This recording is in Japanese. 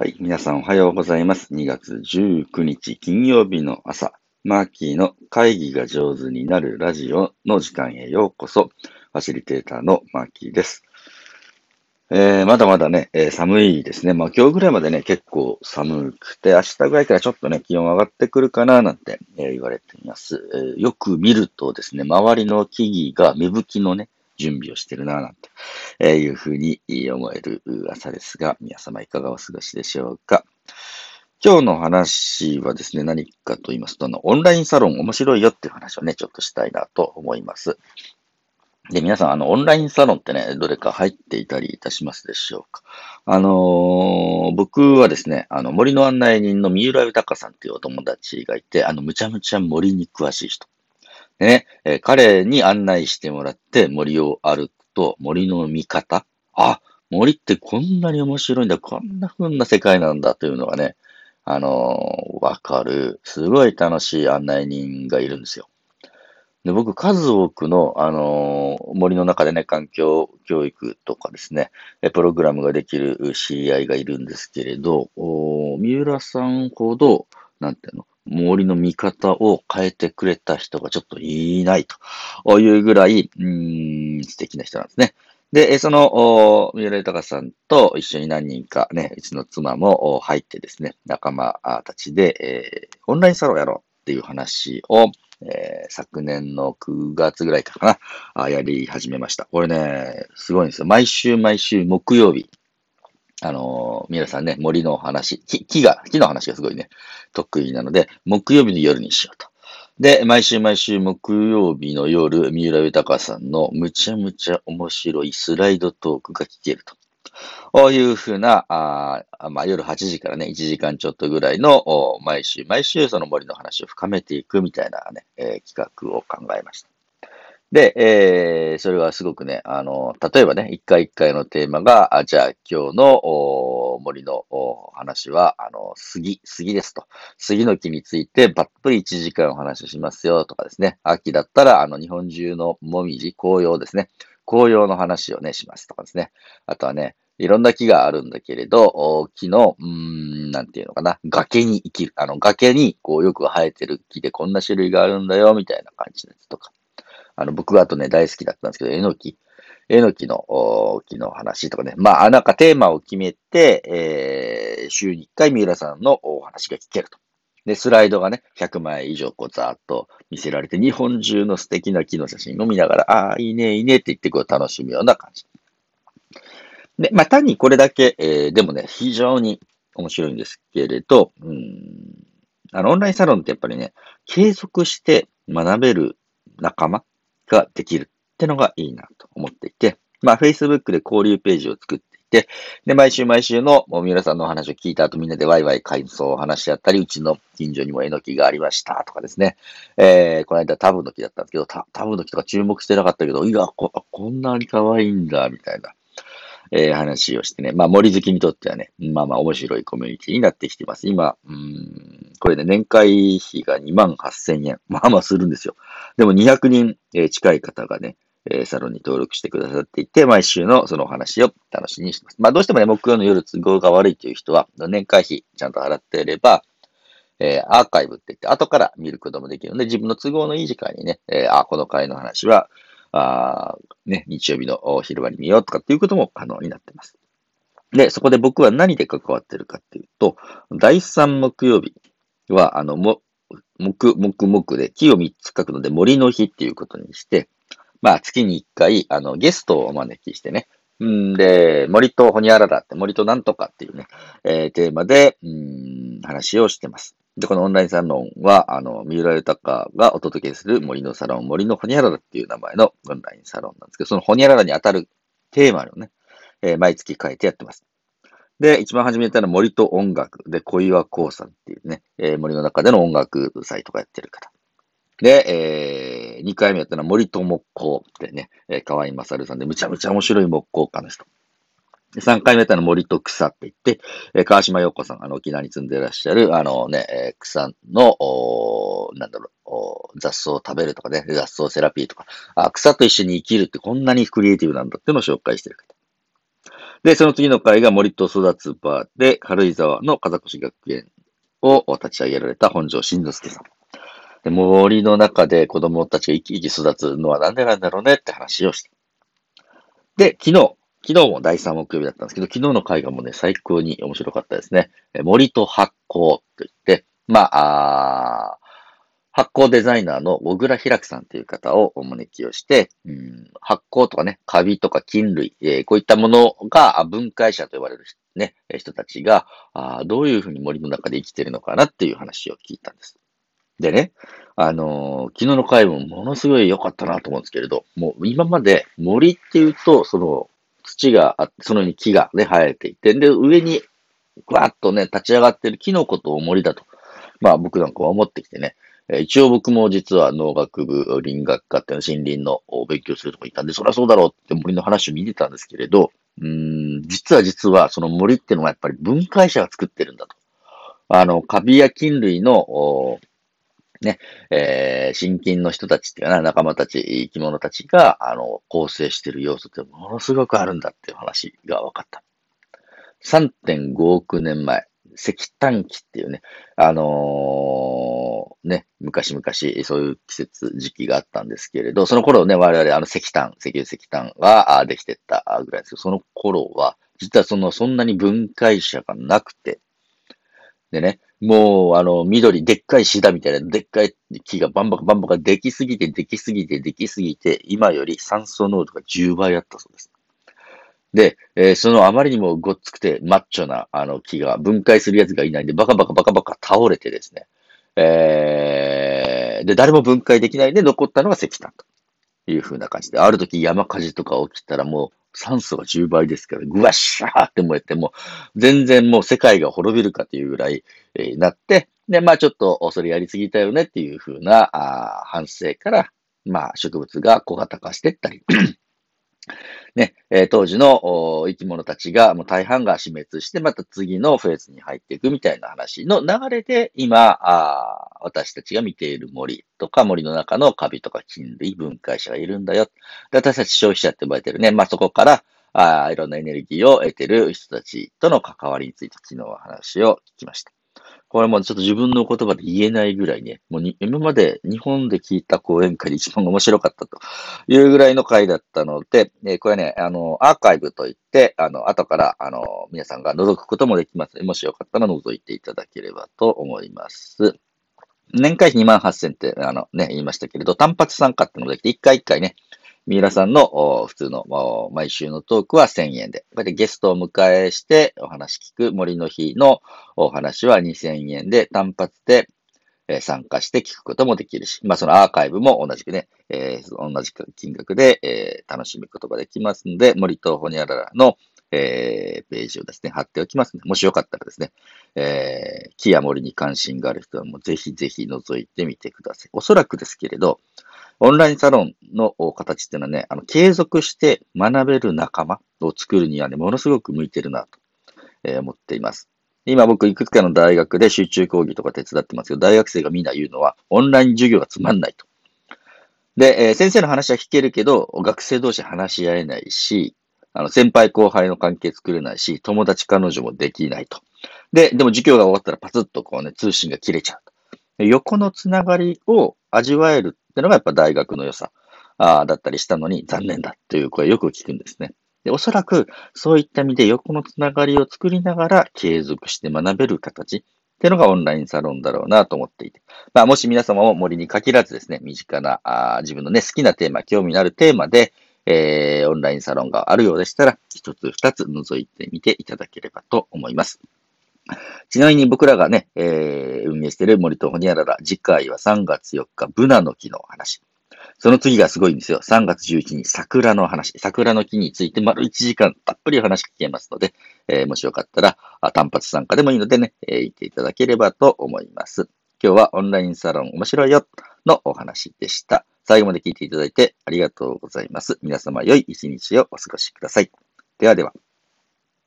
はい。皆さんおはようございます。2月19日金曜日の朝、マーキーの会議が上手になるラジオの時間へようこそ。ファシリテーターのマーキーです。えー、まだまだね、えー寒いですね。まあ今日ぐらいまでね、結構寒くて、明日ぐらいからちょっとね、気温上がってくるかななんて、えー言われています、えーよく見るとですね、周りの木々が芽吹きのね、準備をしてるななんて、えいうふうに思える朝ですが、皆様いかがお過ごしでしょうか？今日の話はですね、何かと言いますと、あの、オンラインサロン面白いよっていう話をね、ちょっとしたいなと思います。で、皆さん、あの、オンラインサロンってね、どれか入っていたりいたしますでしょうか？あのー僕はですね、あの、森の案内人の三浦豊さんっていうお友達がいて、あの、むちゃむちゃ森に詳しい人。ね、えー彼に案内してもらって森を歩くと、森の見方。あ、森ってこんなに面白いんだ、こんな風な世界なんだというのがね、あのーわかる。すごい楽しい案内人がいるんですよ。で、僕、数多くの、あのー森の中でね、環境教育とかですね、プログラムができる知り合いがいるんですけれど、三浦さんほど、なんていうの、森の見方を変えてくれた人がちょっといないというぐらい、うん、素敵な人なんですね。で、その、お三浦豊さんと一緒に何人かね、うちの妻も入ってですね、仲間たちで、えーオンラインサロンやろうっていう話を、えー昨年の9月ぐらいからかな、やり始めました。これね、すごいんですよ。毎週毎週木曜日、あのー、皆さんね、森の話、木木が、木の話がすごいね、得意なので、木曜日の夜にしようと。で、毎週毎週木曜日の夜、三浦豊さんのむちゃむちゃ面白いスライドトークが聞けると。こういうふうな、あまあ、夜8時からね、1時間ちょっとぐらいの、毎週毎週その森の話を深めていくみたいなね、えー企画を考えました。で、えーそれはすごくね、あの、例えばね、一回一回のテーマが、あじゃあ今日の森のお話は、あの、杉、杉ですと。杉の木についてたっぷり1時間お話ししますよとかですね。秋だったら、あの、日本中のもみじ、紅葉ですね。紅葉の話をね、しますとかですね。あとはね、いろんな木があるんだけれど、木の、うん、なんていうのかな、崖に生きる。あの、崖に、こう、よく生えてる木でこんな種類があるんだよ、みたいな感じのやつとか。あの、僕はあとね、大好きだったんですけど、えのき。えのきの、お木の話とかね。まあ、なんかテーマを決めて、えー、週に1回三浦さんのお話が聞けると。で、スライドがね、100枚以上こうざーっと見せられて、日本中の素敵な木の写真を見ながら、ああ、いいね、いいねって言ってこう楽しむような感じ。で、まあ、単にこれだけ、えーでもね、非常に面白いんですけれど、うん、あの、オンラインサロンってやっぱりね、継続して学べる仲間ができるってのがいいなと思っていて、まあ、Facebook で交流ページを作っていて、で、毎週毎週のもう三浦さんのお話を聞いた後みんなでワイワイ感想を話し合ったり、うちの近所にもえのきがありましたとかですね。えー、この間タブの木だったんですけど、タタブの木とか注目してなかったけど、いや、ここんなに可愛いんだ、みたいな。えー話をしてね。まあ、森好きにとってはね、まあまあ面白いコミュニティになってきてます。今、うん、これね、年会費が2万8000円。まあまあするんですよ。でも200人、えー近い方がね、えサロンに登録してくださっていて、毎週のそのお話を楽しみにしてます。まあどうしてもね、木曜の夜都合が悪いという人は、年会費ちゃんと払っていれば、えーアーカイブって言って、後から見ることもできるので、自分の都合のいい時間にね、えーあ、この回の話は、あね、日曜日の昼間に見ようとかっていうことも可能になっています。で、そこで僕は何で関わってるかっていうと、第3木曜日は、あの、も、木、木、木で木を3つ書くので森の日っていうことにして、まあ月に1回、あの、ゲストをお招きしてね、んで、森とホニャララって、森となんとかっていうね、えーテーマで、うん、話をしてます。で、このオンラインサロンは、あの、三浦豊がお届けする森のサロン、森のホニャララっていう名前のオンラインサロンなんですけど、そのホニャララに当たるテーマをね、えー毎月変えてやってます。で、一番初めやったのは森と音楽で、小岩光さんっていうね、えー森の中での音楽祭とかやってる方。で、えー、2回目やったのは森と木工ってね、え、河合勝さんで、むちゃむちゃ面白い木工家の人。3回目やったの森と草って言って、えー川島陽子さん、あの、沖縄に住んでいらっしゃる、あのね、えー草の、おなんだろう、お雑草を食べるとかね、雑草セラピーとか、あ、草と一緒に生きるってこんなにクリエイティブなんだってのを紹介してる方。で、その次の回が森と育つ場で、軽井沢の風越学園を立ち上げられた本庄慎之介さん。で森の中で子供たちが生き生き育つのはなんでなんだろうねって話をした。で、昨日、昨日も第3木曜日だったんですけど、昨日の会がもね、最高に面白かったですね。森と発酵と言って、まあ、あ発酵デザイナーの小倉開さんという方をお招きをして、うん、発酵とかね、カビとか菌類、えー、こういったものが分解者と呼ばれる、ね、人たちがあどういうふうに森の中で生きてるのかなっていう話を聞いたんです。でね、あのー、昨日の回もものすごい良かったなと思うんですけれど、もう今まで森っていうと、その土があって、その上に木がね、生えていて、で、上にわっとね、立ち上がってる木のことを森だと。まあ僕なんかは思ってきてね、一応僕も実は農学部、林学科っていうの森林の勉強するとこにいたんで、そりゃそうだろうって森の話を見てたんですけれど、うん、実は実はその森っていうのはやっぱり分解者が作ってるんだと。あの、カビや菌類の、ね、えー、新菌の人たちっていうかな、仲間たち、生き物たちが、あの、構成している要素ってものすごくあるんだっていう話が分かった。3.5億年前、石炭期っていうね、あのー、ね、昔々そういう季節、時期があったんですけれど、その頃ね、我々あの石炭、石油石炭ができてったぐらいですけど、その頃は、実はその、そんなに分解者がなくて、でね、もう、あの、緑、でっかいシダみたいな、でっかい木がバンバカバンバカできすぎて、できすぎて、できすぎて、今より酸素濃度が10倍あったそうです。で、えー、そのあまりにもごっつくてマッチョなあの木が分解するやつがいないんで、バカバカバカバカ倒れてですね、えー、で、誰も分解できないで残ったのが石炭という風な感じで、ある時山火事とか起きたらもう酸素が10倍ですから、ぐわっしゃーって燃えて、もう全然もう世界が滅びるかというぐらい、え、なって、で、まあちょっとそれやりすぎたよねっていう風なあ反省から、まあ植物が小型化していったり。ね、えー、当時の生き物たちが、もう大半が死滅して、また次のフェーズに入っていくみたいな話の流れで、今、私たちが見ている森とか森の中のカビとか菌類分解者がいるんだよ。で私たち消費者って呼ばれてるね。まあ、そこから、あいろんなエネルギーを得てる人たちとの関わりについて昨日は話を聞きました。これもちょっと自分の言葉で言えないぐらいね、もう今まで日本で聞いた講演会で一番面白かったというぐらいの回だったので、えこれね、あの、アーカイブといって、あの、後から、あの、皆さんが覗くこともできます。もしよかったら覗いていただければと思います。年会費2万8000って、あのね、言いましたけれど、単発参加ってのができて、一回一回ね、三浦さんの普通の毎週のトークは1000円で、こうやってゲストを迎えしてお話聞く森の日のお話は2000円で単発で参加して聞くこともできるし、まあそのアーカイブも同じくね、えー、同じ金額で、えー、楽しむことができますので、森とホニャララのえー、ページをですね、貼っておきますので、もしよかったらですね、えー、木や森に関心がある人はもうぜひぜひ覗いてみてください。おそらくですけれど、オンラインサロンの形っていうのはね、あの、継続して学べる仲間を作るにはね、ものすごく向いてるなと、え、思っています。今僕いくつかの大学で集中講義とか手伝ってますけど、大学生がみんな言うのは、オンライン授業がつまんないと。で、えー、先生の話は聞けるけど、学生同士話し合えないし、あの、先輩後輩の関係作れないし、友達彼女もできないと。で、でも授業が終わったらパツッとこうね、通信が切れちゃう。横のつながりを味わえるっていうのがやっぱ大学の良さあだったりしたのに残念だという声よく聞くんですね。で、おそらくそういった意味で横のつながりを作りながら継続して学べる形っていうのがオンラインサロンだろうなと思っていて。まあ、もし皆様も森に限らずですね、身近なあ自分のね、好きなテーマ、興味のあるテーマで、えー、オンラインサロンがあるようでしたら、一つ二つ覗いてみていただければと思います。ちなみに僕らがね、えー、運営している森とホニャララ、次回は3月4日、ブナの木の話。その次がすごいんですよ。3月11日、桜の話。桜の木について丸1時間たっぷり話聞けますので、えー、もしよかったら単発参加でもいいのでね、えー、言っていただければと思います。今日はオンラインサロン面白いよのお話でした。最後まで聞いていただいてありがとうございます。皆様良い一日をお過ごしください。ではでは。